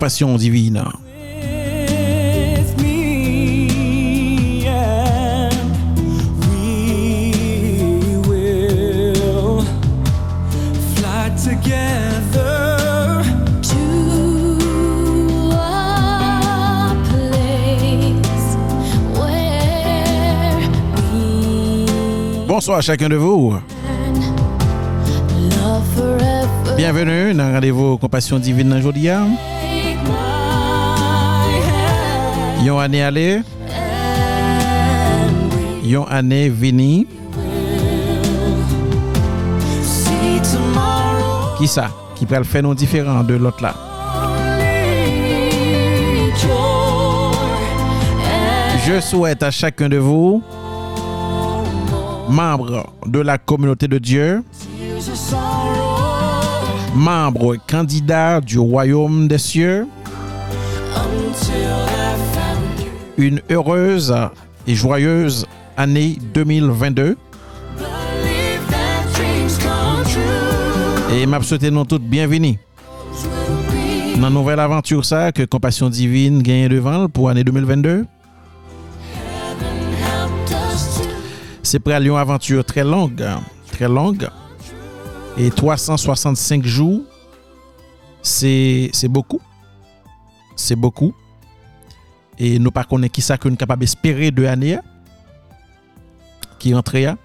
Compassion Divine. Bonsoir à chacun de vous. Bienvenue dans Rendez-vous Compassion Divine aujourd'hui. Take Yon année allé, and yon année vini? Qui ça? Qui peut le faire non différent de l'autre là? Je souhaite à chacun de vous, membres de la communauté de Dieu, membres candidats du royaume des cieux, une heureuse et joyeuse année 2022. Believe that dreams come true. Et m'a souhaité nous toutes bienvenue dans la nouvelle aventure ça que Compassion Divine gagne devant pour l'année 2022. Helped us to C'est prêt à une aventure très longue, très longue. Et 365 jours, c'est beaucoup. C'est beaucoup. E nou pa konen ki sa ke nou kapab espere de ane ya. Ki rentre ya.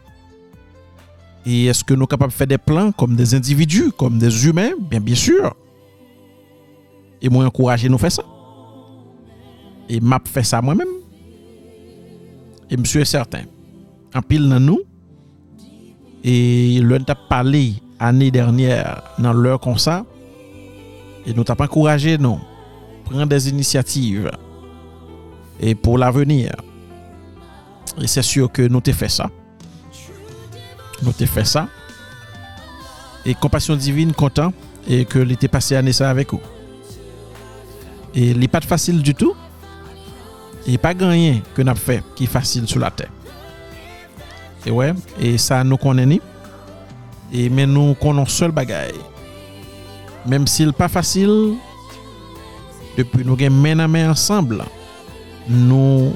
E eske nou kapab fè de plan kom des individu, kom des humen, bien bien sûr. E mwen enkouraje nou fè sa. E map fè sa mwen men. E msye e certain. An pil nan nou. E lwen tap pale ane dernyer nan lèr kon sa. E nou tap enkouraje nou. Pren des inisiativ. Et pour l'avenir. Et c'est sûr que nous t'ai fait ça. Nous t'ai fait ça. Et compassion divine content et que l'été passé année ça avec vous. Et n'est pas facile du tout. Il a pas rien que nous avons fait qui est facile sur la terre. Et ouais, et ça nous connaît Et mais nous connaissons seul bagaille. Même s'il pas facile, depuis nous gagnons main à main ensemble, nous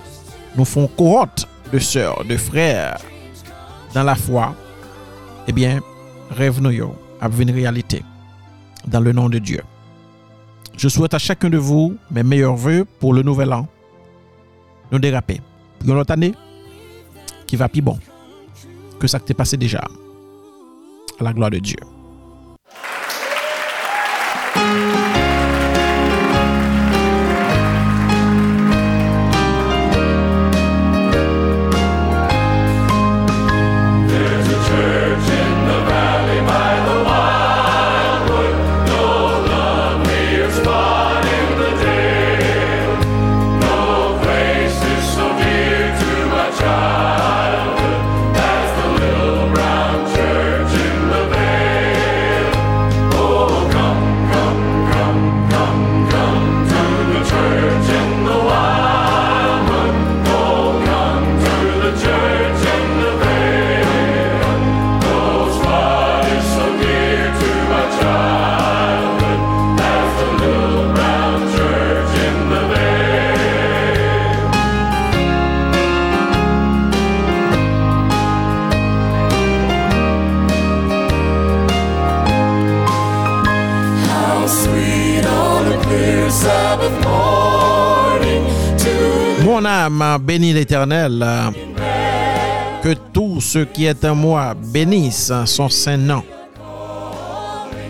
nous font cohorte de sœurs, de frères dans la foi. Eh bien, rêve nous à une réalité dans le nom de Dieu. Je souhaite à chacun de vous mes meilleurs voeux pour le nouvel an. Nous déraper. Pour une autre année qui va plus bon que ça t'est passé déjà. À la gloire de Dieu. Âme bénit l'Éternel. Que tout ce qui est en moi bénisse son saint nom.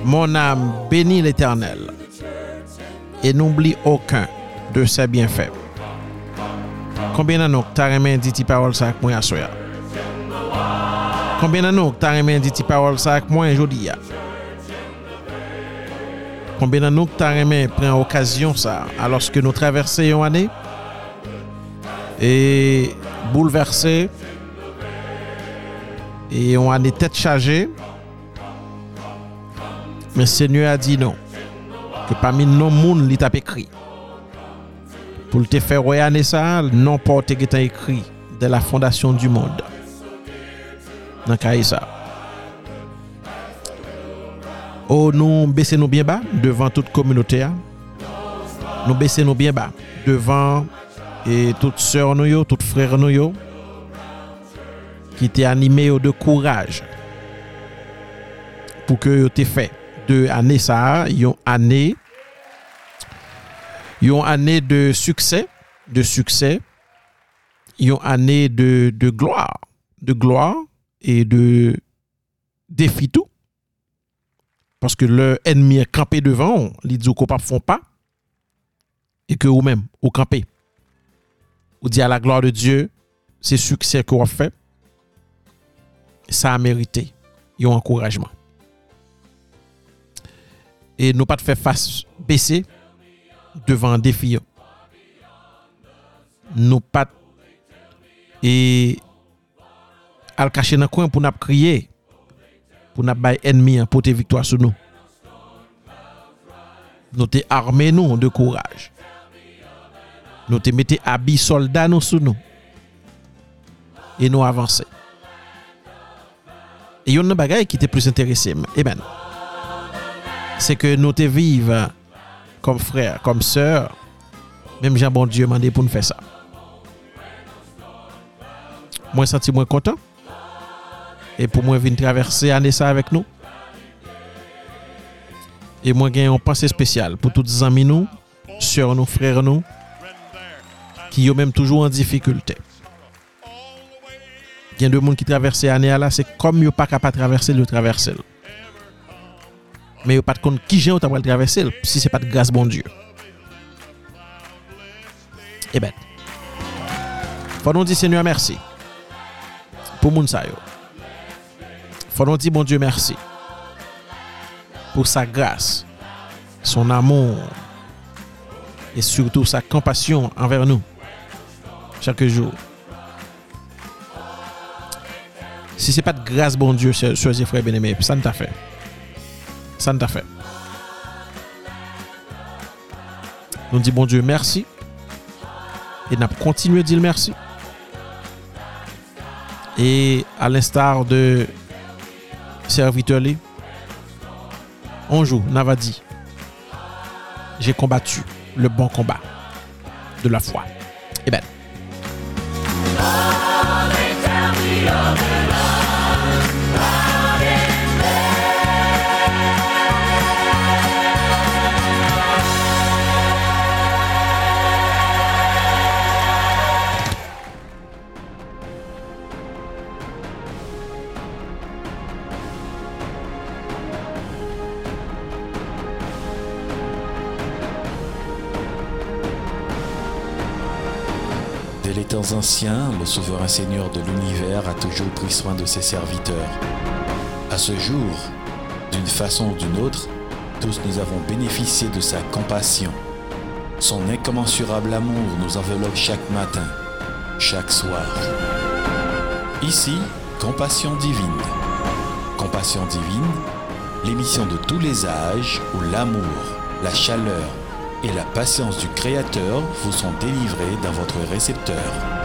Mon âme bénit l'Éternel. Et n'oublie aucun de ses bienfaits. Combien d'années t'as remis dit tes paroles ça avec moi? Combien d'années t'as remis dit tes paroles ça avec moi aujourd'hui? Combien d'années t'as remis prendre occasion ça alors que nous traversons année? Et bouleversé et on a des têtes chargées. Mais Seigneur a dit non. Que parmi nos monde, il t'a écrit. Pour te faire regarder ça, non qui t'a écrit de la fondation du monde. Dans le ça. Oh, nous baissons nous bien bas devant toute communauté. hein. nous baisser nous bien bas devant et toutes sœurs nous yo, toutes frères nous qui étaient animés de courage pour que yo fait de année ça, yon année yon année de succès, de succès, yon année de, de gloire, de gloire et de défi tout. Parce que le ennemi est campé devant, il dit ne font pas, et que vous-même, vous campez. Vous dit à la gloire de Dieu, c'est succès que vous fait, ça a mérité, un encouragement. Et nous pas de faire face baisser devant un défi. Nous pas et al cacher dans coin pour nous crier pour nous bay ennemi pour te victoire sur nous. Nous te armés nous de courage. Nous te mettez habits soldats nous sous nous. Et nous avancer. Et yon nan bagay qui était plus intéressé. Eh ben, c'est que nous te vivre comme frère, comme sœur. Même Jean bon Dieu m'a demandé pour nous faire ça. Moi, senti moins content. Et pour moi, venir traverser année ça avec nous. Et moi, j'ai une pensée spéciale pour toutes les amis nous, sœurs nous, frères nous, qui sont même toujours en difficulté. Il y a deux monde qui traversent l'année là, c'est comme ils pas capable de traverser, le traverser. Mais ils pas de compte qui j'ai au le traverser si c'est pas de grâce bon Dieu. Eh ben, faut nous dire Seigneur merci pour moun sa yo. Faut nous dire bon Dieu merci pour sa grâce, son amour et surtout sa compassion envers nous chaque jour. Si c'est pas de grâce, bon Dieu, chers et frères bien-aimés, ça ne t'a fait. Ça ne t'a fait. Nous disons bon Dieu merci. Et nous continuer à dire merci. Et à l'instar de serviteur un jour, Nava dit, j'ai combattu le bon combat de la foi. Eh ben, Anciens, le souverain Seigneur de l'univers a toujours pris soin de ses serviteurs. À ce jour, d'une façon ou d'une autre, tous nous avons bénéficié de sa compassion. Son incommensurable amour nous enveloppe chaque matin, chaque soir. Ici, Compassion divine. Compassion divine, l'émission de tous les âges où l'amour, la chaleur et la patience du Créateur vous sont délivrés dans votre récepteur.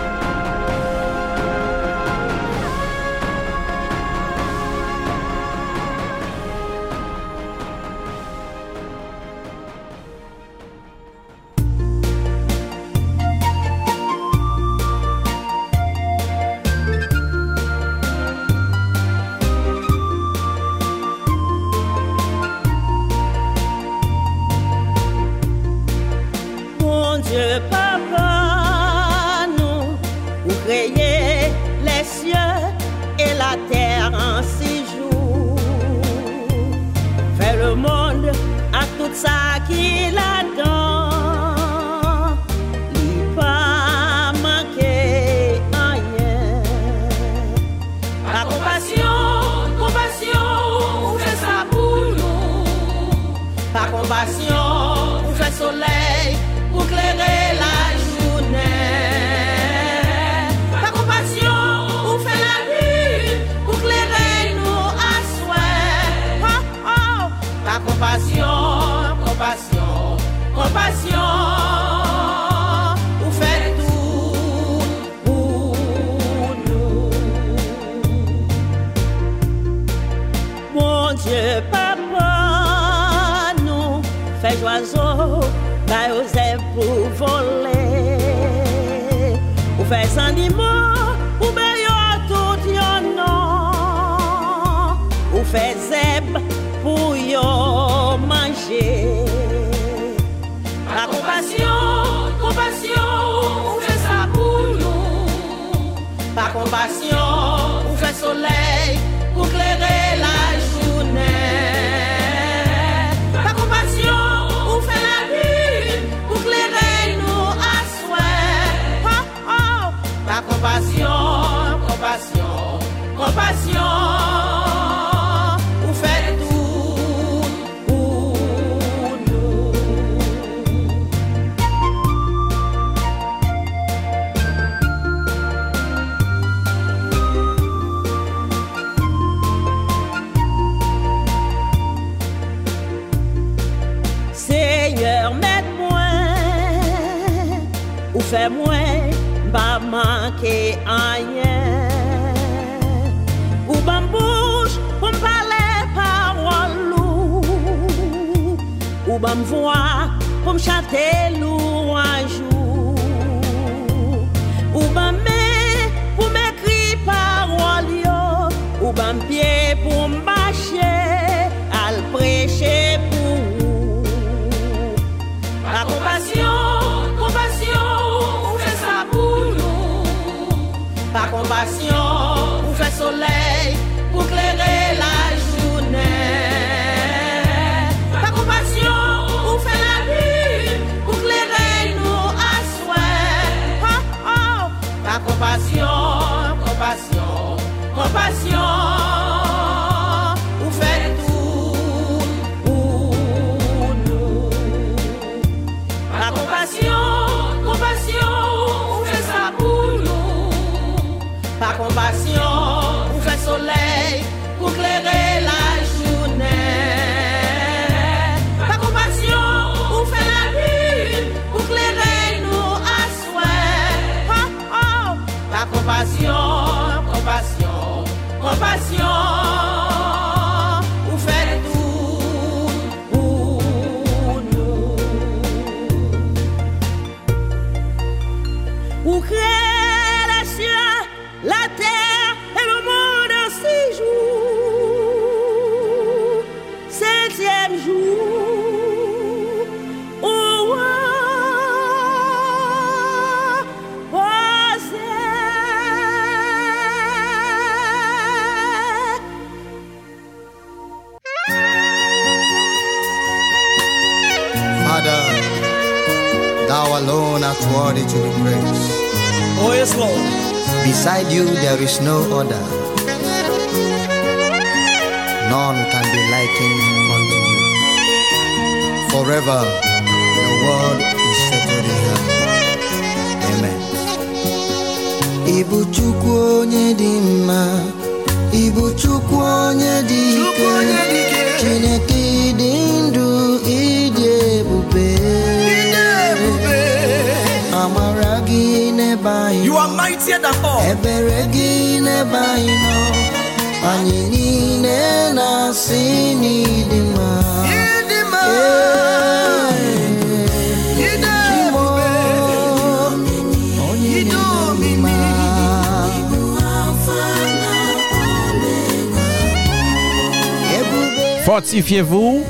fortifiez-vous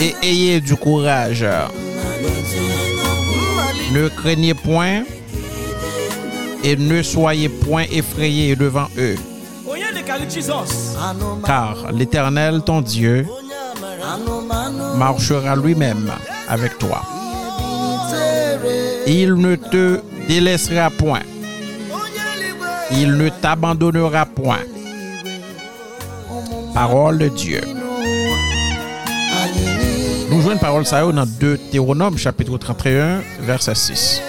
et ayez du courage. Ne craignez point et ne soyez point effrayés devant eux. Car l'Éternel, ton Dieu, marchera lui-même avec toi. Il ne te délaissera point. Il ne t'abandonnera point. Parole de Dieu une parole ça dans Deutéronome chapitre 31 verset 6.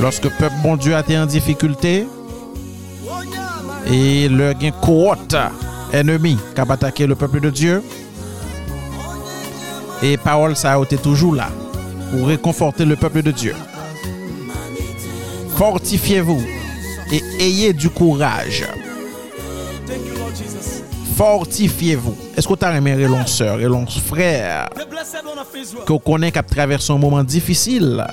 Lorsque peuple bon Dieu a été en difficulté et le gain cohorte ennemi qui a attaqué le peuple de Dieu et parole ça a toujours là pour réconforter le peuple de Dieu. Fortifiez-vous et ayez du courage fortifiez-vous. Est-ce que tu as aimé relon sœur, frère, que vous connaissez qui a traversé un moment difficile,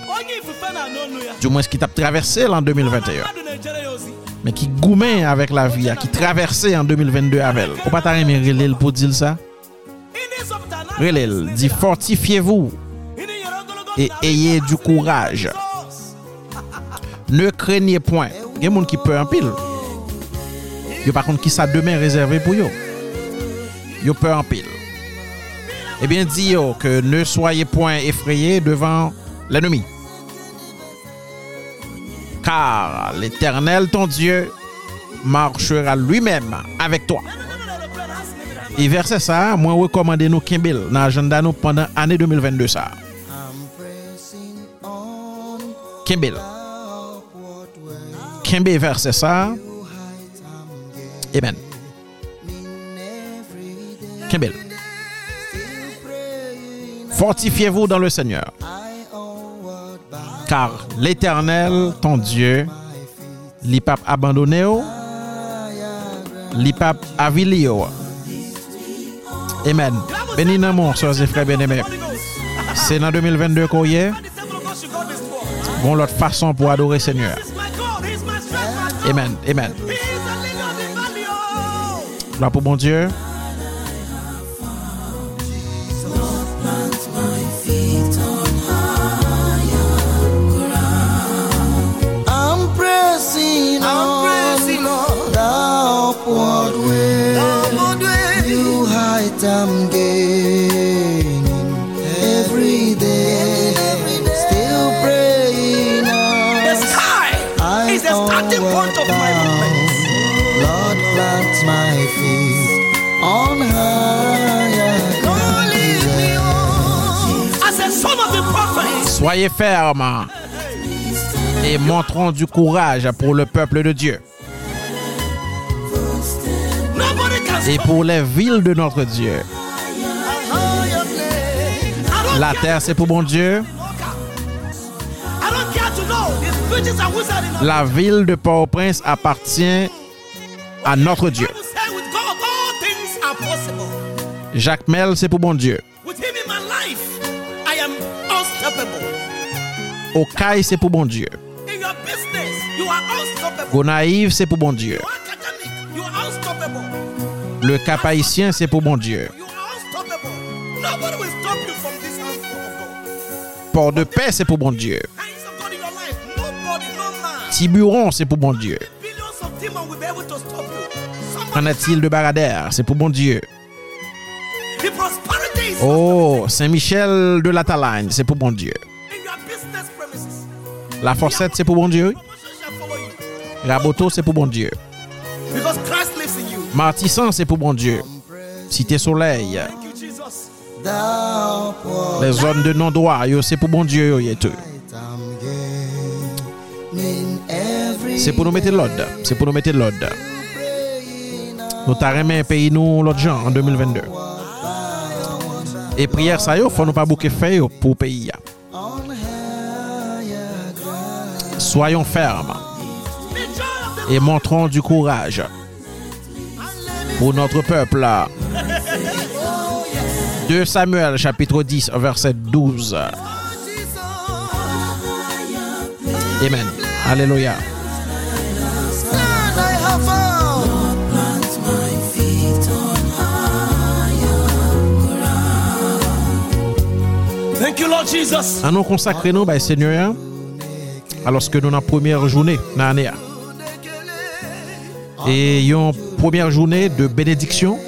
du moins ce qui t'a traversé l'an 2021, Mmadụ na-ejere ya ozi. mais qui goumen avec la vie, qui traversé en 2022 avec elle. Pas t'as aimé relel pour dire ça? Relel, dit fortifiez-vous et ayez du courage. Ne craignez point. Il y a des gens qui peur en pile. Yo par contre qui ça demain réservé pour yo. Yo peur en pile. Eh bien yo que ne soyez point effrayés devant l'ennemi. Car l'Éternel ton Dieu marchera lui-même avec toi. Et verset ça, moi recommande nous Kimbel dans l'agenda nous pendant l'année 2022 ça. Way. Kimbe verset ça. Amen. Fortifiez-vous dans le Seigneur, car l'Éternel, ton Dieu, my feet. li pape abandonné ou, Higher li pape avili ou. Amen. Béni mon, sœurs et frères bien-aimés. C'est dans 2022 qu'on y est. Bon l'autre façon pour adorer Seigneur. Amen. Amen. Gloire pour bon Dieu. Soyez fermes et montrons du courage pour le peuple de Dieu et pour les villes de notre Dieu. La terre, c'est pour bon Dieu. La ville de Port-au-Prince appartient à notre Dieu. Jacques Mel, c'est pour bon Dieu. Okaï, c'est pour bon Dieu. Gonaïve, c'est pour bon Dieu. Le Cap Haïtien, c'est pour bon Dieu. Port de paix, c'est pour bon Dieu. Tiburon, c'est pour bon Dieu. Qu'en est-il de Baradère? C'est pour bon Dieu. Oh, Saint-Michel de la Talagne, c'est pour bon Dieu. La Fossette, c'est pour bon Dieu. You. Raboto, c'est pour bon Dieu. Because Christ lives in you. Martissan, c'est pour bon Dieu. Cité Soleil. Les zones de non-droit, c'est pour bon Dieu, C'est pour nous mettre l'ordre. C'est pour nous mettre l'ordre. Nous un pays nous l'autre gens en 2022. Et prière ça yo, faut nous pas bouquer fait pour pays. Soyons fermes et montrons du courage pour notre peuple. là. 2 Samuel chapitre 10 verset 12. Amen. Alléluia. Thank you, Lord Jesus. À nous consacrer nous, bah, Seigneur, alors que nous la première journée dans l'année. Et une première journée de bénédiction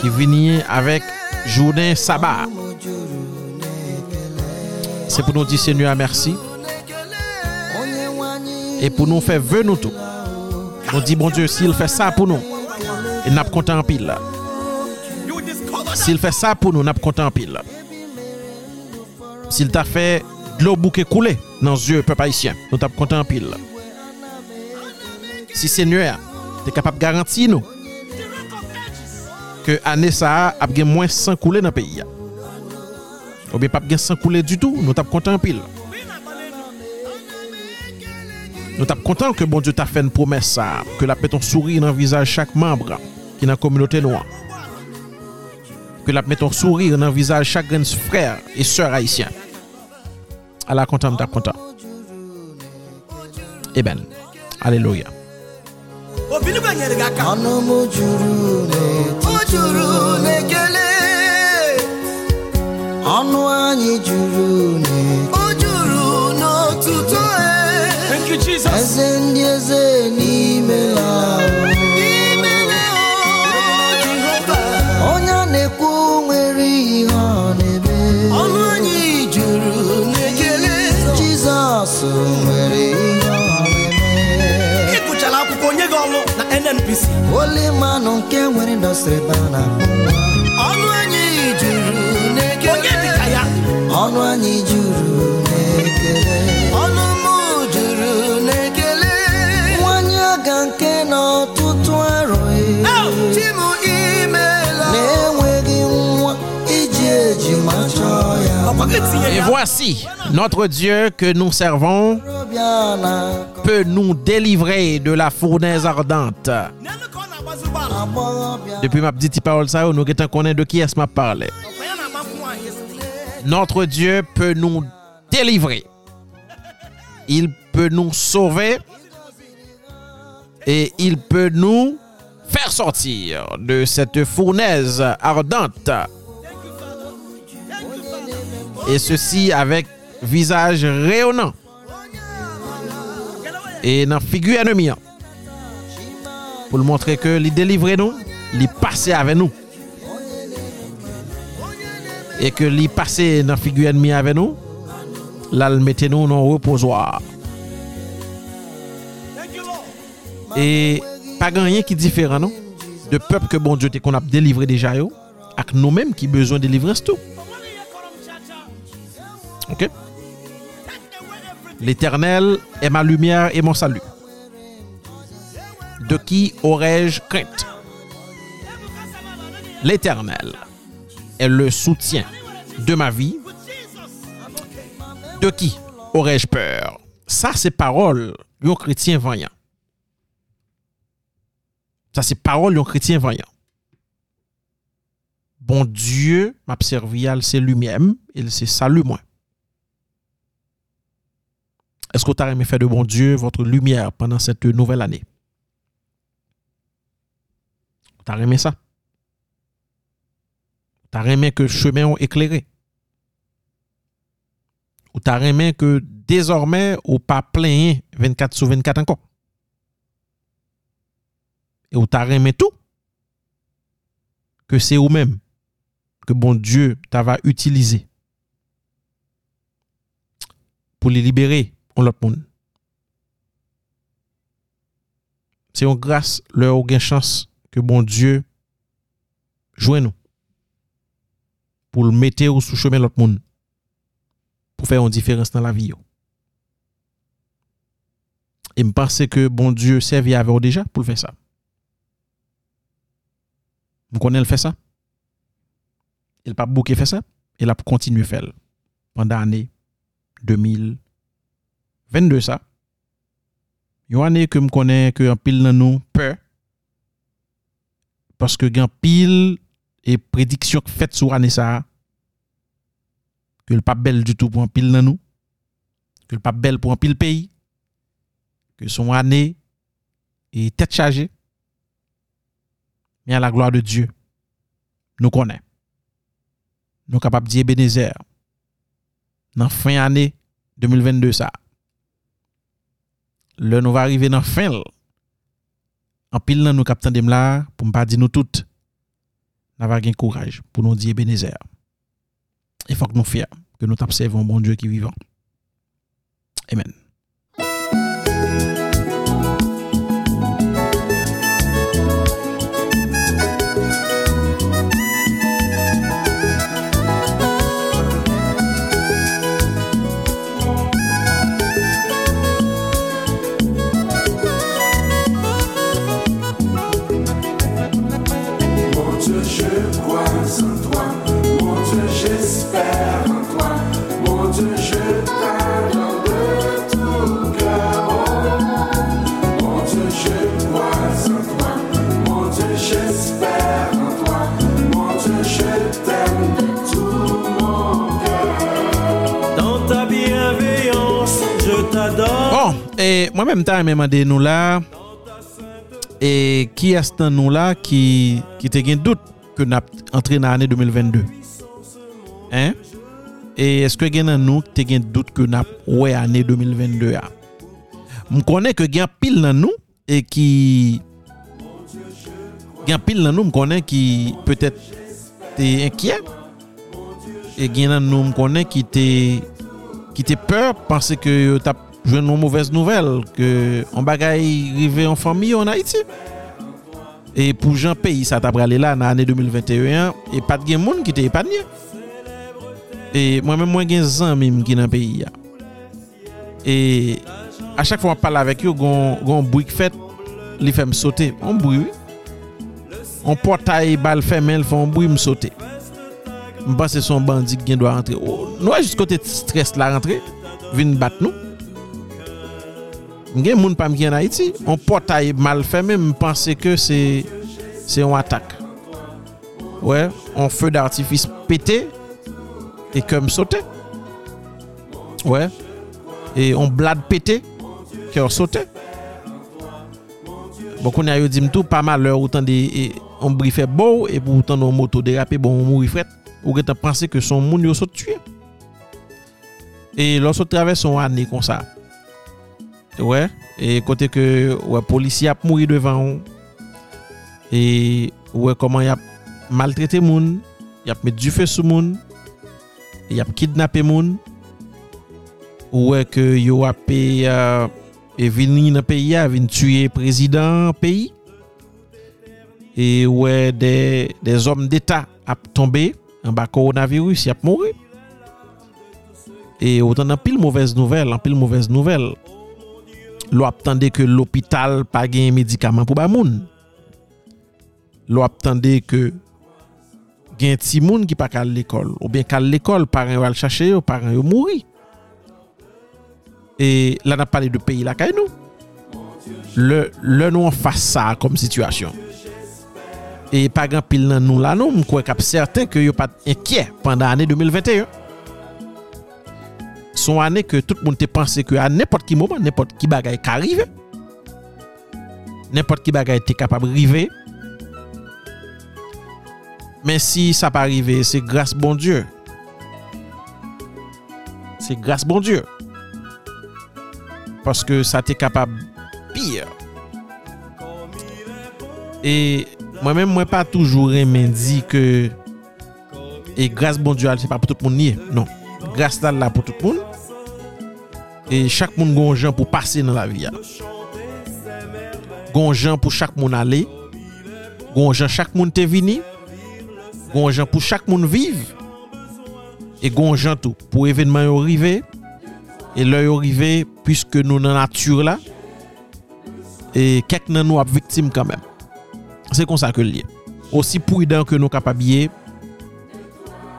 qui vient avec journée sabbat. C'est pour nous dire Seigneur merci et pour nous faire venir nous tout. On dit bon Dieu, s'il fait ça pour nous, il n'a pas content en pile. S'il fait ça pour nous, n'a pas content en pile. S'il t'a fait l'eau bouquet coulé dans les yeux peuple haïtien. Nous t'avons content en pile. Si Seigneur est capable de garantir nous que l'année ça a moins sans couler dans le pays. Ou bien pas de sans couler du tout, nous t'avons content en pile. Nous sommes contents que bon Dieu t'a fait une promesse, que la ton sourire dans le visage chaque membre qui est dans la communauté noire. Que la ton sourire dans le visage chaque frère et sœur haïtien. À la content, ta content. Eh ben, alléluia. Obi ni banyere gị aka. ọnụ m juru n'ekele. ọnụ anyị juru n'otuto e. Eze ndị eze n'imela Imele ọlụ na NNPC. oli mmanụ nke nwere indọstrị bana Ọnụ anyị juru n'ekele. Onye dịka ya. ọnụ anyị juru n'ekele Ọnụ m juru n'ekele. nwanyị aga nke n'ọtụtụ arọ Chi m imela. na-enweghị nwa iji ejima chọọ ya Ọkwa gị tinye Et voici, notre Dieu que nous servons peut nous délivrer de la fournaise ardente. Depuis ma petite parole, ça, nous connaît de qui est-ce m'a parlé? Notre Dieu peut nous délivrer. Il peut nous sauver. Et il peut nous faire sortir de cette fournaise ardente. Et ceci avec visage rayonnant. E nan figu ennemi an. Pou l montre ke li delivre nou, li pase ave nou. E ke li pase nan figu ennemi ave nou, la l mette nou nan reposoir. E pa ganyen ki diferan nou, de pep ke bon diote kon ap delivre deja yo, ak nou menm ki bezon delivre stou. Ok? L'éternel est ma lumière et mon salut. De qui aurais-je crainte? L'éternel est le soutien de ma vie. De qui aurais-je peur? Ça, c'est parole d'un chrétien vaillant. Ça, c'est parole d'un chrétien vaillant. Bon Dieu m'a servi, à c'est lui-même, il c'est salut moi. Est-ce que vous avez aimé faire de bon Dieu votre lumière pendant cette nouvelle année? Vous avez aimé ça? Vous avez aimé que le chemin est éclairé? Vous avez aimé que désormais, vous pas plein 24 sur 24 encore? Et vous avez aimé tout? Que c'est vous-même que bon Dieu t'a va utiliser pour les libérer en l'autre monde. C'est une grâce, leur ou chance que bon Dieu joue nous pour le mettre au sous chemin l'autre monde pour faire une différence dans la vie. Et me pense que bon Dieu servi avec vous déjà pour faire ça. Vous connaissez le fait ça? Il pas bouqué fait ça, il a continué faire le pendant l'année 22 ça. Yon année que me connais que en pile dans nous peur parce que grand pile et prédiction faite sur année ça que le pas belle du tout pour en pile dans nous que le pas belle pour en pile pays que son année est tête chargée mais à la gloire de Dieu nous connaît nous capable dire Bénézer dans fin année 2022 ça le nou va arrive nan fin l, an pil nan nou kapten dem la pou mpa di nou tout, nan va gen kouraj pou nou di Ebenezer. E fok nou fia, ke nou tapsev an bon Diyo ki vivan. Amen. E mwen mèm ta mèman de nou la, e ki astan nou la ki, ki te gen dout ke nap entre nan ane 2022? Hein? E eske gen nan nou te gen dout ke nap wè ane 2022 a? M konen ke gen pil nan nou e ki... Gen pil nan nou m konen ki peutet te enkyen. E gen nan nou m konen ki te... Ki te peur parce ke yo tap jwen nou mouvez nouvel ke an bagay rive an fami yo an Haiti. E pou jan peyi sa tab rale la nan ane 2021 e pat gen moun ki te epanye. E mwen men mwen gen zan mim ki nan peyi ya. E a chak fwa pala vek yo gon, gon bouik fet li fem sote. An bouik. On potay bal femel fwa an bouik m sote. M bas se son bandik gen do a rentre. Oh, nou a jist kote stres la rentre. Vin bat nou. Mgen moun pa mgen Haiti, on potay mal feme, mpense ke se yon atak. Ouè, on fe d'artifis pete, e kem sote. Ouè, e on blad pete, ke yon sote. Bon konye yo di mtou, pa mal lor outan de, e, on brife bou, e pou outan nou moto derape, bon mou rifret, ou gen te pense ke son moun yo sote tue. E lor sote traves son ane kon sa. Ouais, et côté que ouais, policier a mouru devant et ouais comment il a maltraité moun, il a mis du feu sur moun, il a kidnappé moun. Ouais que yo a payé euh, et vini dans pays a vini tuer président pays. Et ouais des des hommes d'état a tombé en bas coronavirus, il a mouru. Et autant en pile mauvaise nouvelle, en pile mauvaise nouvelle. lo ap tande ke l'opital pa gen medikaman pou ba moun. Lo ap tande ke gen ti moun ki pa kal l'ekol. Ou bien kal l'ekol, paran yo al chache yo, paran yo mouri. E la nap pale de peyi la kay nou. Le, le nou an fase sa kom situasyon. E pa gen pil nan nou la nou, mkwe kap certain ke yo pat enkye pandan ane 2021. son ane ke tout moun te panse ke an nepot ki mouman, nepot ki bagay ka rive, nepot ki bagay te kapab rive, men si sa pa rive, se grase bon Diyo. Se grase bon Diyo. Paske sa te kapab pire. E mwen men mwen pa toujou remen di ke e grase bon Diyo al se pa pou tout moun niye, non. grâce la pour tout le monde E chak moun gonjan pou pase nan la viya. Gonjan pou chak moun ale. Gonjan chak moun te vini. Gonjan pou chak moun vive. E gonjan tou pou evenman yo rive. E lè yo rive pwiske nou nan natyur la. E kek nan nou ap viktim kanmen. Se kon sa ke liye. Osi pou idan ke nou kapabye.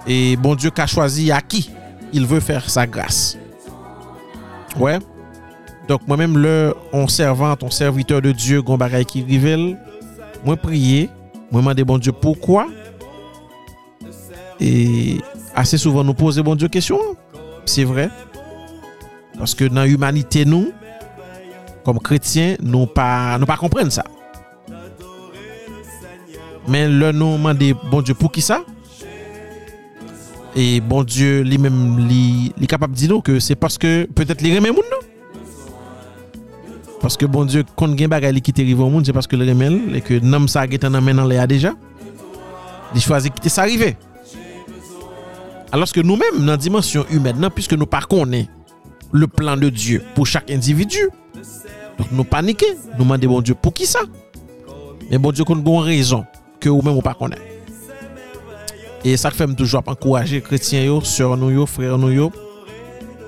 E bon Diyo ka chwazi a ki il ve fèr sa grase. Donk mwen menm lè On servant, on serviteur de dieu Gon bagay ki rivel Mwen priye Mwen mande bon dieu poukwa E ase souvan nou pose bon diyo kesyon Se vre Paske nan humanite nou Kom kretien Nou pa kompren sa Men lè nou mande bon diyo pou ki sa E bon diyo li mem Li kapap di nou ke se paske Petet li remen moun nou Paske bon diyo Kon gen bagay li kite rive moun Se paske li remen E ke nam sa getan nan men nan le a deja Li chwazi kite sa rive aloske nou men nan dimensyon humen nan, piske nou pa konen le plan de Diyo pou chak individu. Nou panike, nou mande bon Diyo pou ki sa. Men bon Diyo kon bon rezon ke ou men ou pa konen. E sak fèm toujwa ap ankouraje kretien yo, sèr nou yo, frèr nou yo,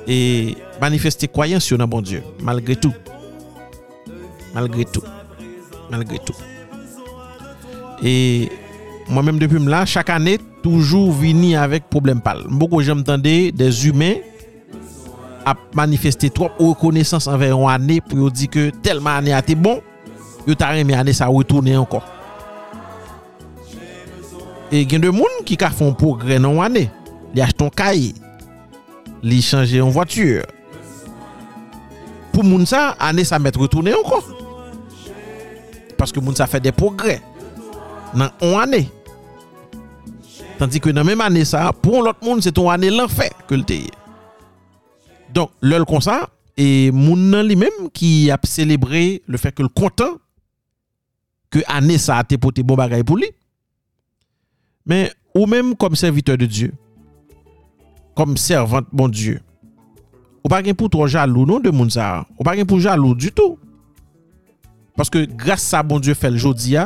e manifeste kwayans yo nan bon Diyo, malgre tou. Malgre tou. Malgre tou. E mwen mèm depi m la, chak anè, toujou vini avèk problem pal. Mboko jèm tende des humè ap manifeste trop ou rekonesans anvey an anè pou yo di ke telman anè a te bon, yo tarè mè anè sa wè tourne ankon. E gen de moun ki ka fon progre nan wane. Li achton kay. Li chanje yon vwature. Pou moun sa, ane sa met retourne yon kon. Paske moun sa fe de progre. Nan yon ane. Tanti ke nan menm ane sa, pou lot moun se ton ane lan fe ke lte ye. Don, lèl kon sa, e moun nan li menm ki ap celebre le fe ke l kontan ke ane sa te pote bon bagay pou li. Mais ou même comme serviteur de Dieu, comme servante, bon Dieu, ou pas pour trop jaloux, non, de moun ça. Ou pas pour jaloux du tout. Parce que grâce à bon Dieu fait le jodi,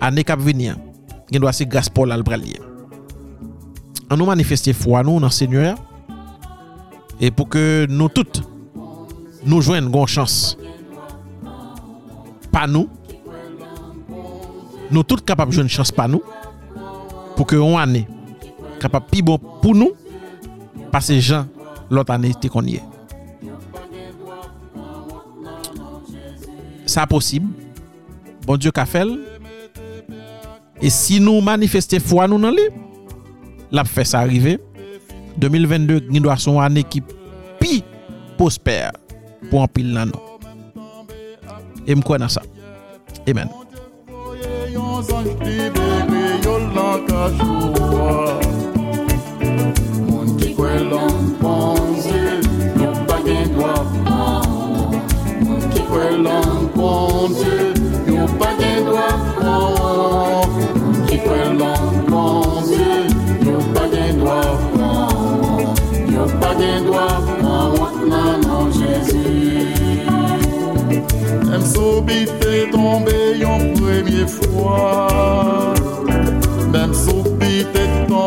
année cap venir, il doit c'est grâce al l'albralier. On nous manifester foi nous dans Seigneur et pour que nous toutes nous joignent une chance. Pas nous. Nous toutes capables de jouer une chance pas nous. pou ke yon ane kapap pi bon pou nou pa se jan lot ane te konye. Sa posib, bon Diyo ka fel, e si nou manifeste fwa nou nan li, la pe fè sa arrive, 2022 gni do a son ane ki pi posper pou an pil nan nou. E mkwen nan sa. Amen. Lan kachouwa Moun ki kwe lan panze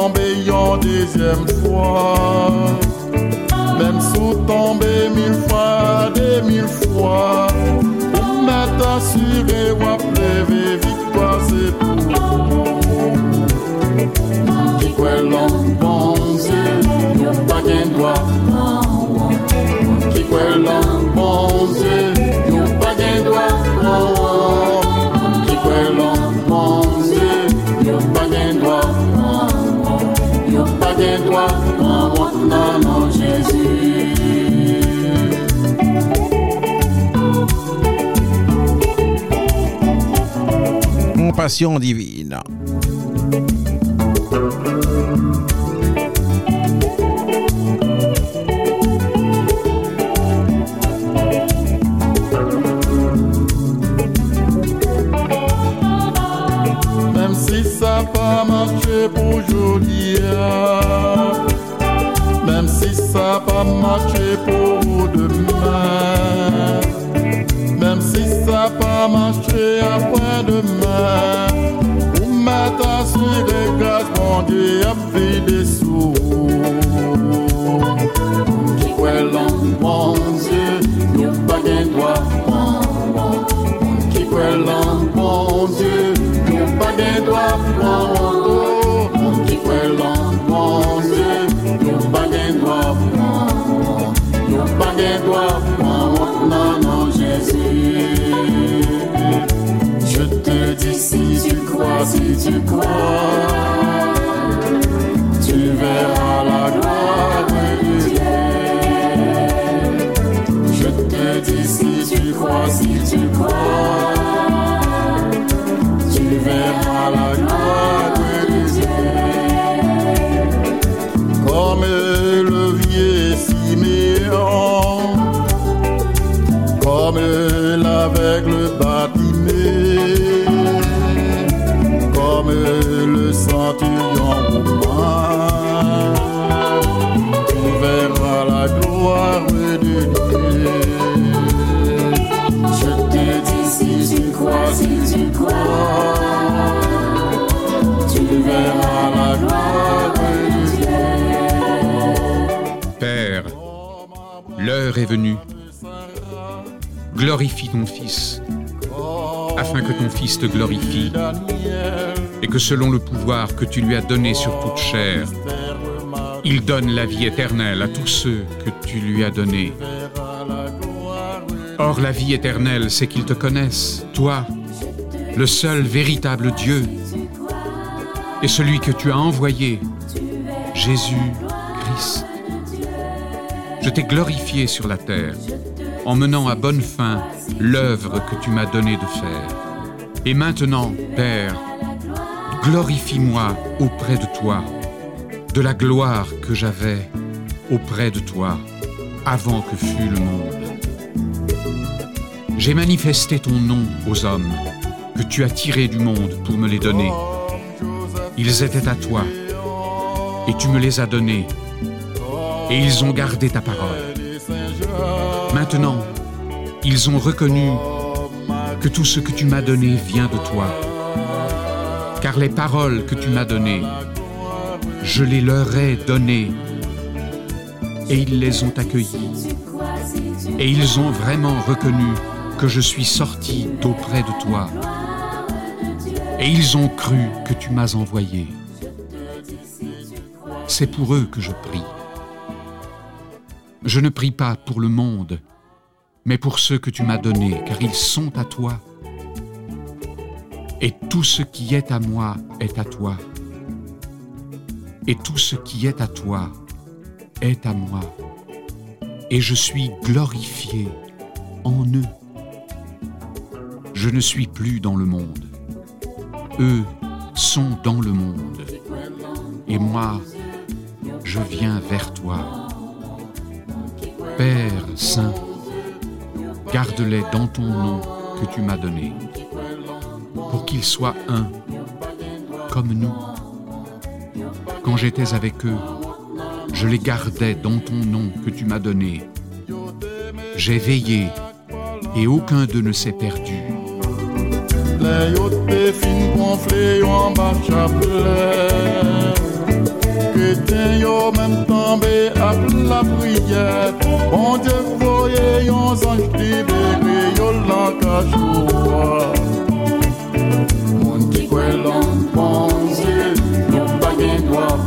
tombé une deuxième fois. Même sous tombé mille fois, des mille fois Pour mettre assuré ou à lever victoire c'est pour Qui quoi l'homme bon Dieu, yon pas qu'un doigt. Qui quoi l'homme bon Dieu, yon pas qu'un doigt. Qui quoi l'homme bon Dieu, yon pas pas qu'un doigt Non, non, Jésus Compassion divine. Pas marché pour demain. Même si ça pas marché après demain Pour mettre assuré grâce mon Dieu a fait des sous. Qui quoi l'homme bon Dieu Yon pas qu'un doigt Qui quoi l'homme bon Dieu Yon pas qu'un doigt Je te dis si tu crois, si tu crois Tu verras la gloire de Dieu je te dis si tu crois, si tu crois, tu verras la gloire de Dieu. Comme le comme Glorifie ton Fils, afin que ton Fils te glorifie, et que selon le pouvoir que tu lui as donné sur toute chair, il donne la vie éternelle à tous ceux que tu lui as donnés. Or la vie éternelle, c'est qu'ils te connaissent, toi, le seul véritable Dieu, et celui que tu as envoyé, Jésus Christ. Je t'ai glorifié sur la terre en menant à bonne fin l'œuvre que tu m'as donné de faire. Et maintenant, Père, glorifie-moi auprès de toi, de la gloire que j'avais auprès de toi avant que fût le monde. J'ai manifesté ton nom aux hommes que tu as tirés du monde pour me les donner. Ils étaient à toi et tu me les as donnés et ils ont gardé ta parole. Maintenant, ils ont reconnu que tout ce que tu m'as donné vient de toi. Car les paroles que tu m'as données, je les leur ai données et ils les ont accueillies. Et ils ont vraiment reconnu que je suis sorti d'auprès de toi. Et ils ont cru que tu m'as envoyé. C'est pour eux que je prie. Je ne prie pas pour le monde, mais pour ceux que tu m'as donnés, car ils sont à toi. Et tout ce qui est à moi est à toi. Et tout ce qui est à toi est à moi. Et je suis glorifié en eux. Je ne suis plus dans le monde. Eux sont dans le monde. Et moi, je viens vers toi. Père Saint, garde-les dans ton nom que tu m'as donné, pour qu'ils soient un, comme nous. Quand j'étais avec eux, je les gardais dans ton nom que tu m'as donné. J'ai veillé, et aucun d'eux ne s'est perdu. À la prière. Bon Dieu voyez yon ange libéré yo la cachoua. Moun ki kwe l'an bon Dieu yo pa gen droit.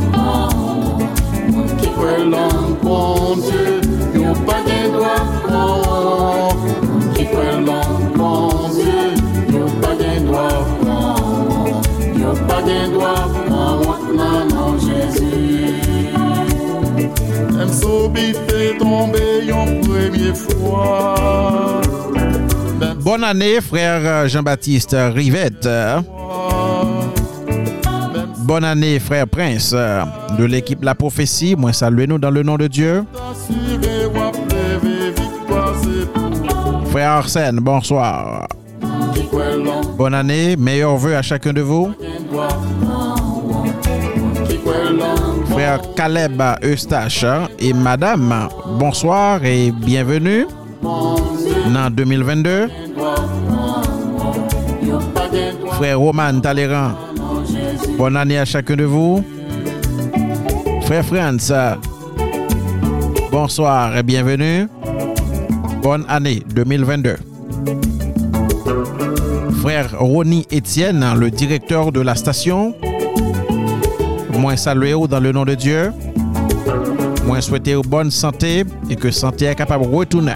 Moun ki kwe l'an bon Dieu yo pa gen droit. Moun ki kwe l'an bon Dieu yo pa gen droit. Yo pa gen droit prendre nan nan Jésus Bonne année, frère Jean-Baptiste Rivette. Bonne année, frère Prince euh, de l'équipe La Prophétie. Moi, saluez-nous dans le nom de Dieu. Frère Arsène, bonsoir. Bonne année, meilleurs vœux à chacun de vous. Frère Caleb Eustache et Madame, bonsoir et bienvenue dans 2022. Frère Roman Talleyrand, bonne année à chacun de vous. Frère Franz, bonsoir et bienvenue. Bonne année 2022. Frère Ronnie Etienne, le directeur de la station, moi saluer dans le nom de Dieu. Moi souhaiter bonne santé et que santé est capable de retourner.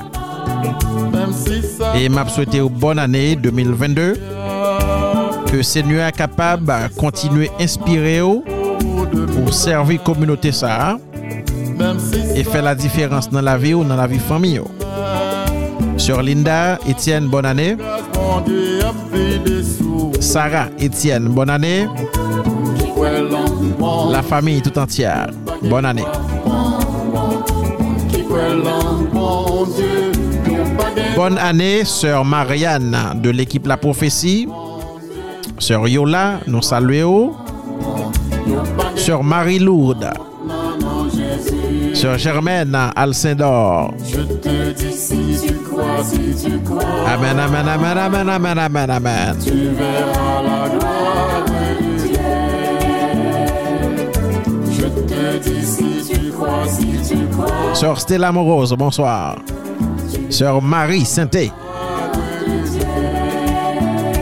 Et m'a souhaiter bonne année 2022. Que Seigneur est capable de continuer à inspirer pour servir la communauté ça si et faire la différence dans la vie ou dans la vie famille. Sœur Linda, Étienne, bonne année. Sarah, Étienne, bonne année. La famille tout entière, bonne année. Bonne année, sœur Marianne de l'équipe La Prophétie. Sœur Yola, nous saluons. Sœur Marie-Lourde. Sœur Germaine Alcindor. Amen, amen, amen, amen, amen, amen, amen. Tu verras la Sœur Stella Morose, bonsoir. Sœur Marie Sainté.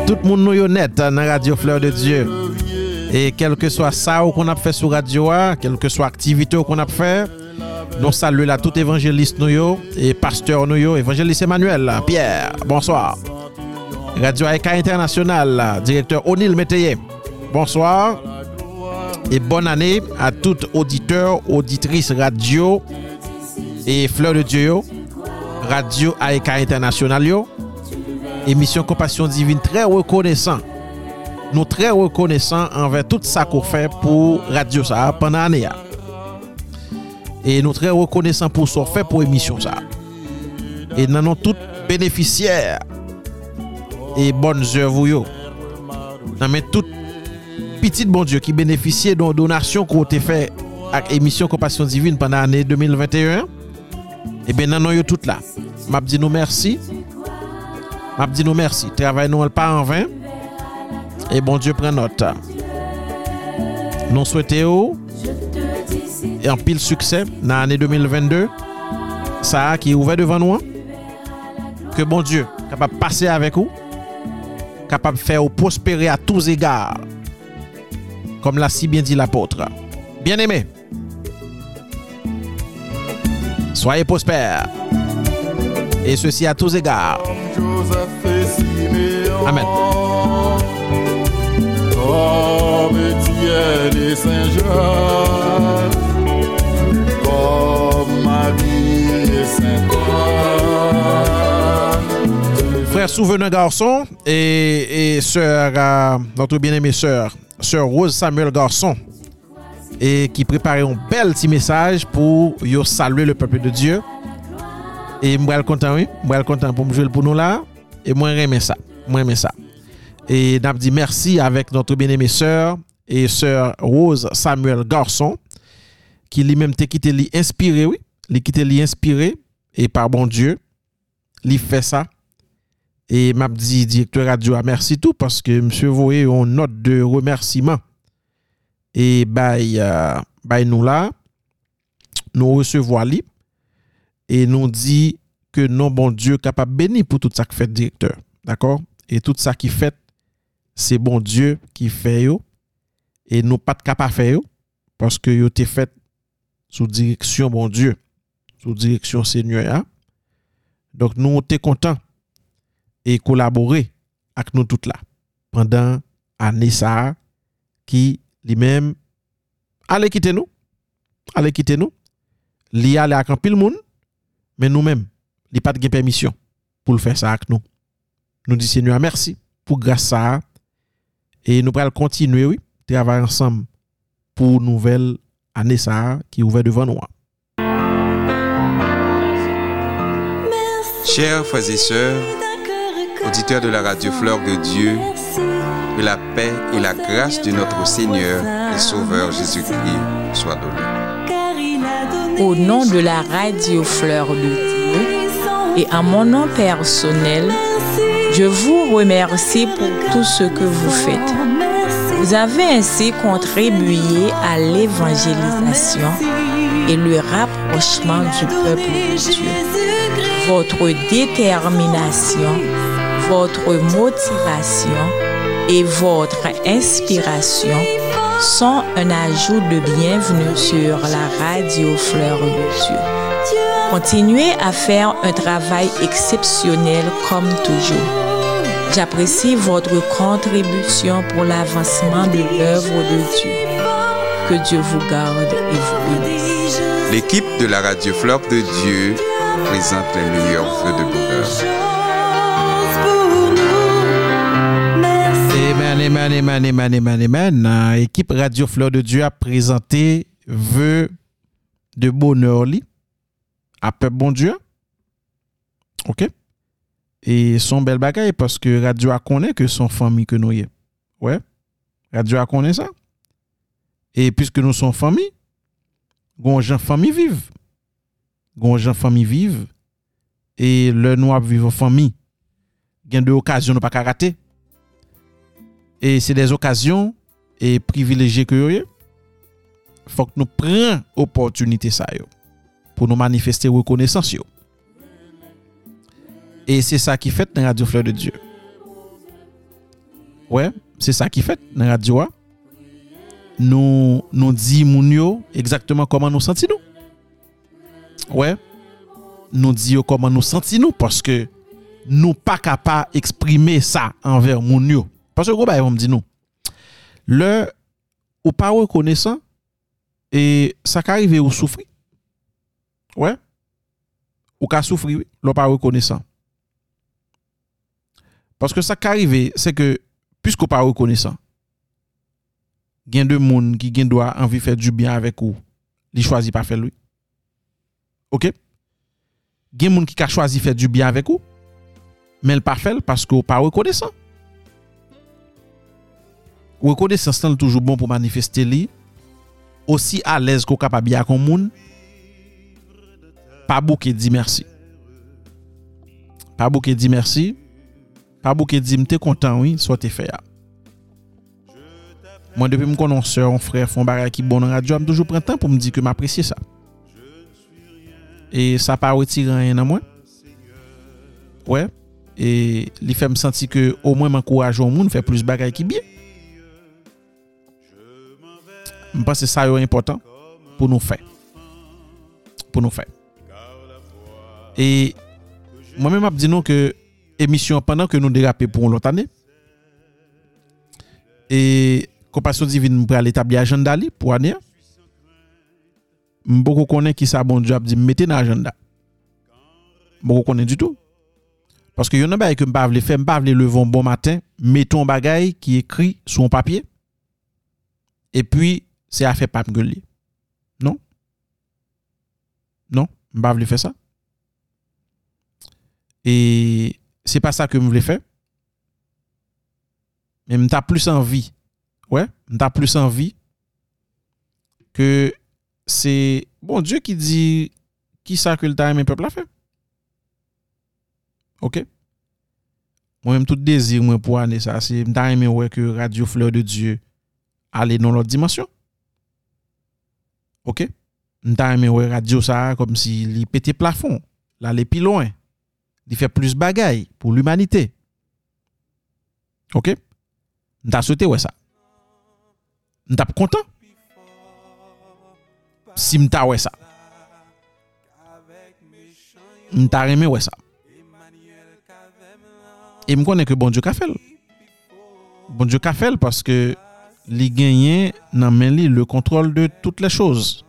Tout le monde nous honnête dans la radio Fleur de Dieu. Et quel que soit ça qu'on a fait sur radio, quelle que soit activité qu'on a fait, nous saluons là tout évangéliste nous et pasteur nous évangéliste Emmanuel Pierre. Bonsoir. Radio AEK International, directeur Onil Métayer. Bonsoir. Et bonne année à tout auditeur, auditrice radio et Fleur de Dieu. Radio Aïka International. Émission Compassion Divine très reconnaissant. Nous très reconnaissant envers tout ça qu'on fait pour Radio ça pendant l'année. Et nous très reconnaissant pour ce qu'on fait pour émission ça. Et nous avons tous bénéficiaires et bonnes œuvres. Nous tout petit bon Dieu qui bénéficiait de donations qu'on a fait avec émission Compassion Divine pendant l'année 2021. Et bien, nous sommes toutes là. M'a dit nous merci. M'a dit nous merci. Travail nous pas en vain. Et bon Dieu prend note. Nous souhaitons et en pile succès dans l'année 2022. Ça qui est ouvert devant nous. Que bon Dieu capable de passer avec vous. Capable de faire prospérer à tous égards. Comme l'a si bien dit l'apôtre. Bien aimé. Soyez prospères. Et ceci à tous égards. Amen. Comme Étienne et Saint-Jean. Comme Marie et Saint-Anne. Frère Souvenant Garçon et, et sœur, euh, notre bien-aimée sœur, sœur Rose Samuel Garçon, et qui préparait un bel petit message pour saluer le peuple de Dieu. Et moi, je suis content, oui. Moi, je suis content pour me jouer pour nous là. Et moi, j'aime ça. J'aime ça. Et n'a dit merci avec notre bien-aimée sœur et sœur Rose Samuel Garçon, qui lui-même t'a quitté lui inspiré, oui. Lui quitté lui. Et par bon Dieu, lui fait ça. Et m'a dit directeur radio a merci tout parce que monsieur voyez une note de remerciement. Et bay, euh, nous là, nous recevons lui et nous dit que non bon Dieu capable béni pour tout ça que fait directeur. D'accord? Et tout ça qui fait c'est bon Dieu qui fait yo et nous pas de capable faire parce que yo t'es fait sous direction bon Dieu, sous direction Seigneur. hein. Donc nous t'es content et collaborer avec nous toutes là pendant année ça qui lui-même allait quitter nous allait quitter nous li allait un pile monde mais nous-mêmes li pas de permission pour le faire ça avec nous nous disons Seigneur merci pour grâce ça et nous allons continuer oui travailler ensemble pour nouvelle année ça qui est ouvert devant nous Chers frères et sœurs, auditeurs de la radio Fleur de Dieu, que la paix et la grâce de notre Seigneur et Sauveur Jésus-Christ soient données. Au nom de la radio Fleur de Dieu et à mon nom personnel, je vous remercie pour tout ce que vous faites. Vous avez ainsi contribué à l'évangélisation et le rapprochement du peuple de Dieu. Votre détermination, votre motivation et votre inspiration sont un ajout de bienvenue sur la radio Fleur de Dieu. Continuez à faire un travail exceptionnel comme toujours. J'apprécie votre contribution pour l'avancement de l'œuvre de Dieu. Que Dieu vous garde et vous bénisse. L'équipe de la radio Fleur de Dieu présente les meilleurs vœux de bonheur. Amen, amen, amen, amen, amen, amen. Euh, équipe Radio Fleur de Dieu a présenté vœux de bonheur li à peuple bon Dieu. OK? Et son bel bagaille parce que Radio a connaît que son famille que nous y est. Ouais? Radio a connaît ça? Et puisque nous sommes famille, gon gens famille vive. Gon gens famille vive et le nous vivre en famille. Gain de occasion nous pas rater. E se des okasyon e privileje ke yo ye, fok nou pren opotunite sa yo pou nou manifeste rekonesans yo. E se sa ki fet nan Radio Fleur de Dieu. Ouè, ouais, se sa ki fet nan radio a. Nou, nou di moun yo exactement koman nou senti nou. Ouè, ouais, nou di yo koman nou senti nou, paske nou pa kapa eksprime sa anver moun yo. Parce que gros bah, on me dit nous. Le ou pas reconnaissant et ça qui arrive ou souffrir. Ouais. Ou ka souffrir, l'on pas reconnaissant. Parce que ça qui arrive c'est que puisqu'on pas reconnaissant gen de moun qui gen doit envie faire du bien avec ou, li choisit pas faire lui. OK? Gen moun qui a choisi faire du bien avec ou, mais le pas fait parce que ou pas reconnaissant. rekonesans lan toujou bon pou manifeste li, osi alez ko kapab ya kon moun, pa bou ke di mersi. Pa bou ke di mersi, pa bou ke di mte kontan wè, so te fè ya. Mwen depi m konon sè, m frè, fon barè ki bon nan radyo, m toujou pren tan pou m di ke m apresye sa. E sa pa wè ti ranyen nan mwen. Wè, ouais. e li fè m senti ke o mwen m ankourajon moun, fè plus barè ki biye. Je pense que ça est important pour nous faire. Pour nous faire. E, et moi-même, je dis que émission pendant que nous dérapons pour l'autre année, et compassion divine pour l'établir agenda li pour année, beaucoup connaît qui ça bon Dieu a dit mettez dans agenda. Beaucoup connaît du tout. Parce que y en a des que m'pa vle faire, m'pa vle lever bon matin, mettons bagay qui écrit sur un papier. Et puis se a fe pap gwe li. Non? Non? Mba vle fe sa? E se pa sa ke m vle fe. Men mta plus anvi. Ouais, mta plus anvi ke se bon Diyo ki di ki sa ke lta men pepl a fe. Ok? Mwen mwen tout dezir mwen pou ane sa se mta men wè ke Radio Fleur de Dieu ale nan lot dimansyon. Ok? Nta eme wè radyo sa kom si li pete plafon, la li pi loin, li fè plus bagay pou l'umanite. Ok? Nta sote wè sa. Nta pou kontan. Si mta wè sa. Nta reme wè sa. E m konen ke bon Diyo ka fel. Bon Diyo ka fel paske li genyen nan men li le kontrol de tout le chouz.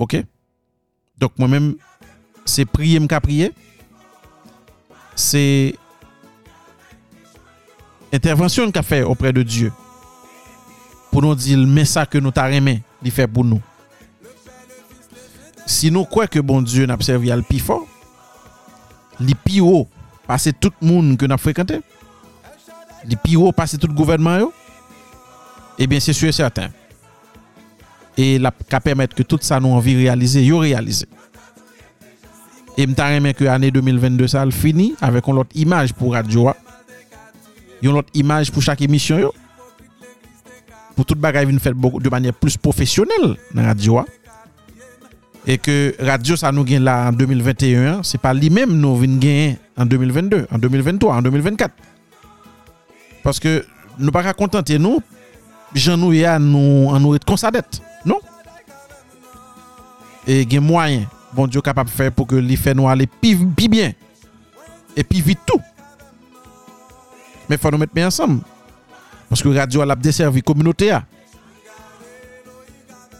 Ok? Dok mwen men, se priye mka priye, se intervensyon mka fe opre de Diyo, pou nou di l mesa ke nou ta remen li fe pou nou. Si nou kwe ke bon Diyo napservi al pi fo, li pi ou, pase tout moun ke nap frekante, Li piro pase tout gouvernement yo. Eh Ebyen se suye certain. E la ka permette ke tout sa nou anvi realize, yo realize. E mta remen ke ane 2022 sa al fini avek on lot imaj pou radyo wa. Yon lot imaj pou chak emisyon yo. Pou tout bagay vin fèl de manye plus profesyonel nan radyo wa. E ke radyo sa nou gen la an 2021, se pa li menm nou vin gen en 2022, en 2023, en 2024. Paske nou pa ka kontante nou, jan nou ya nou an nou et konsadet, non? E gen mwayen, bon Diyo kapap fè pou ke li fè nou ale pi, pi bien, e pi vitou. Men fwa nou met me ansam, paske radyo al ap deservi kominote ya.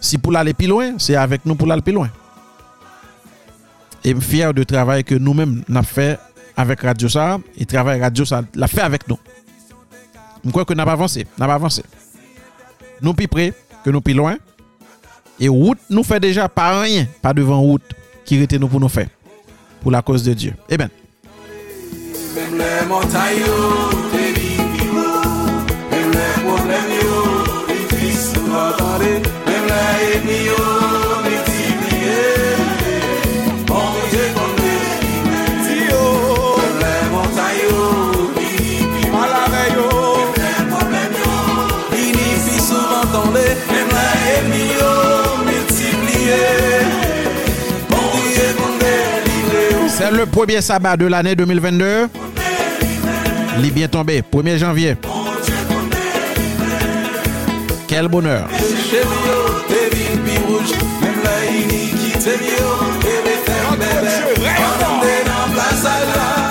Si pou l'ale pi loin, se avèk nou pou l'ale pi loin. E m fyer de travay ke nou men nap fè avèk radyo sa, e travay radyo sa la fè avèk nou. Je crois que nous avons avancé, nous avons avancé. Nous plus près que nous plus loin. Et route nous fait déjà pas rien, pas devant route qui était nous pour nous faire pour la cause de Dieu. Eh bien, Même les premier sabbat de l'année 2022. Il est bien tombé, 1er janvier. Quel bonheur.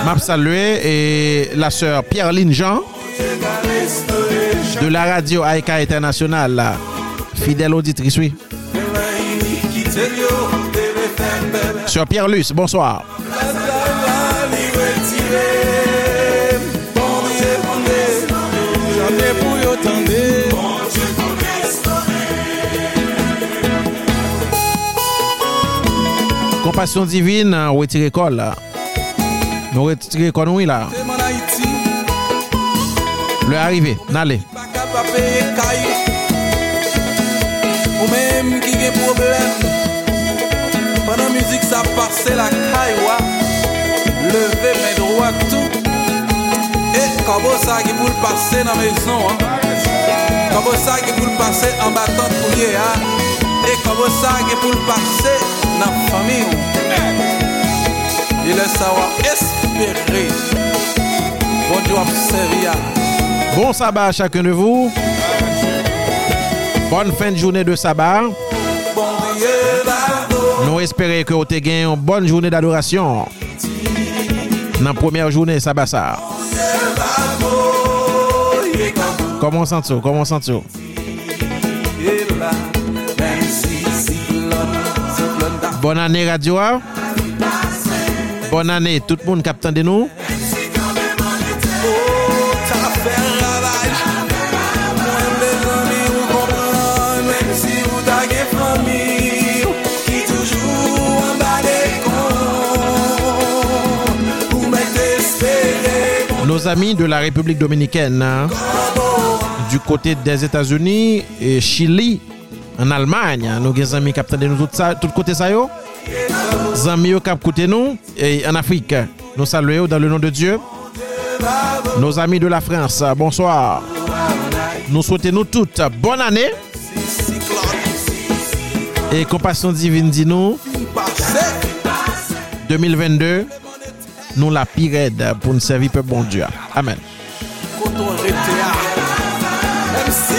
M'a salué et la sœur Pierre-Line Jean de la radio Aïka International, fidèle auditrice, oui. Bébé. Sœur Pierre-Luce, bonsoir. Compassion divine, on retire l'école. Nous retirons l'école, oui, là. Le arrivé, n'allez. Ou même qui a problème. Ça passe la ouais. Lever mes droits tout. Et comment ça qui pour le passer dans la maison. Comment ça qui pour le passer en battant poulier, hein. Et comment ça qui pour le passer dans la famille, hein. Il est savoir espérer. Bon Dieu observer. Bon sabbat à chacun de vous. Bonne fin de journée de sabbat. Nous espérons que vous avez une bonne journée d'adoration. Dans la première journée, ça. Comment sens-tu? Comment cyclone, cyclone da- Bonne année, Radio. Bonne année, tout le monde captant de nous. Nos amis de la République dominicaine, hein, du côté des États-Unis et Chili, en Allemagne, hein, des amis captant de nous tout, tout côté ça yo. Amis qui côté nous et en Afrique. Nous saluons dans le nom de Dieu. Nos amis de la France, bonsoir. Nous souhaitons nous toutes bonne année et compassion divine dit nous passé. 2022 nous la pire pour nous servir peuple bon Dieu. Amen. Même si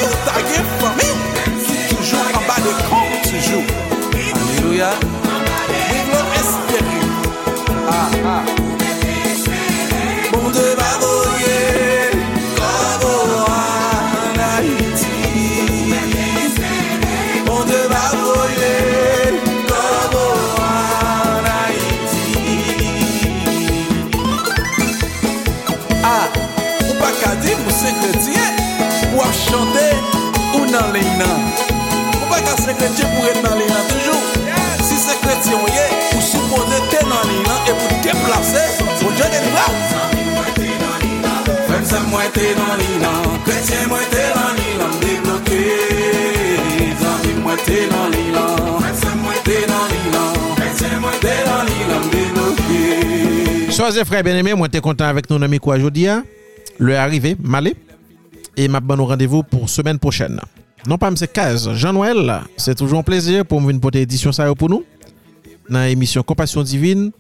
les nains. Ou toujours. Si chrétien, ou yé, ou et et frères bien-aimés, moi t'es content avec nos amis quoi aujourd'hui. hein? Le arrivé, malé. Et m'a bon rendez-vous pour semaine prochaine. Non pas c'est 15 Jean-Noël, c'est toujours un plaisir pour venir porter édition ça pour nous. Dans l'émission Compassion divine.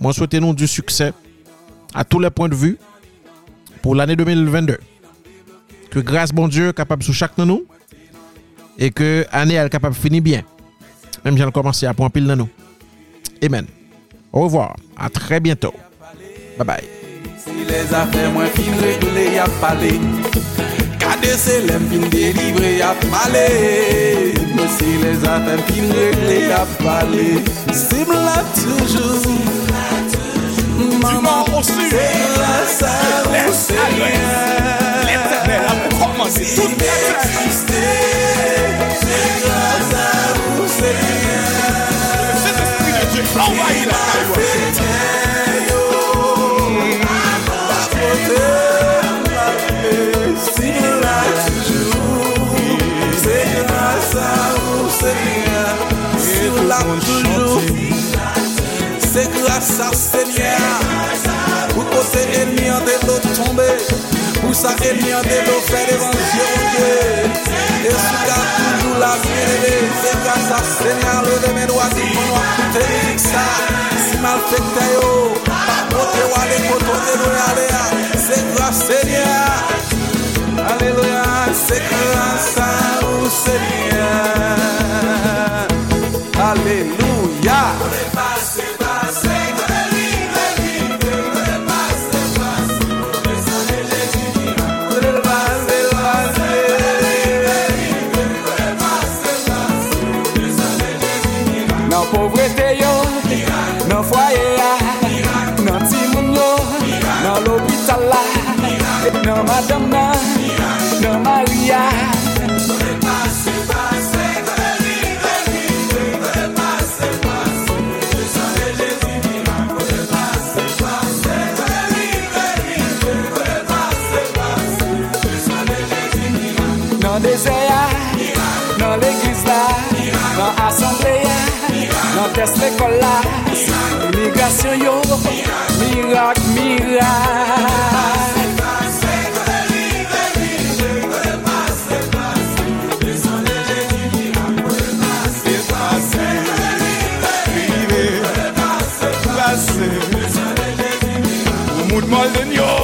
Moi souhaite nous du succès à tous les points de vue pour l'année 2022. Que grâce bon Dieu capable sous chaque de nous et que année elle capable de finir bien. Même j'ai commencé à prendre pile dans nous. Amen. Au revoir. À très bientôt. Bye bye. Si. Gade se lem fin delivre ap pale. Me se le zaten fin regle ap pale. Se m la toujou Maman se la sa ou se rien L'Eternel a commencé tout existé Se la sa ou se rien Cet esprit de Dieu. Envahit la taille sa sènyè Pou kò se enmi an de lò tombe Pou sa enmi an de lò fè devan Diyo Diyo E sou ka toujou la sènyè Se ka sa sènyè lò de men wadi Pon wak koute dik sa Si mal fèk te yo Pa kote wale koto de lò yale ya Se kwa sènyè Aleluya Se kwa sa ou sènyè Aleluya Nan tes l'ekol la Imigrasyon yo Mirak, mirak More than yours.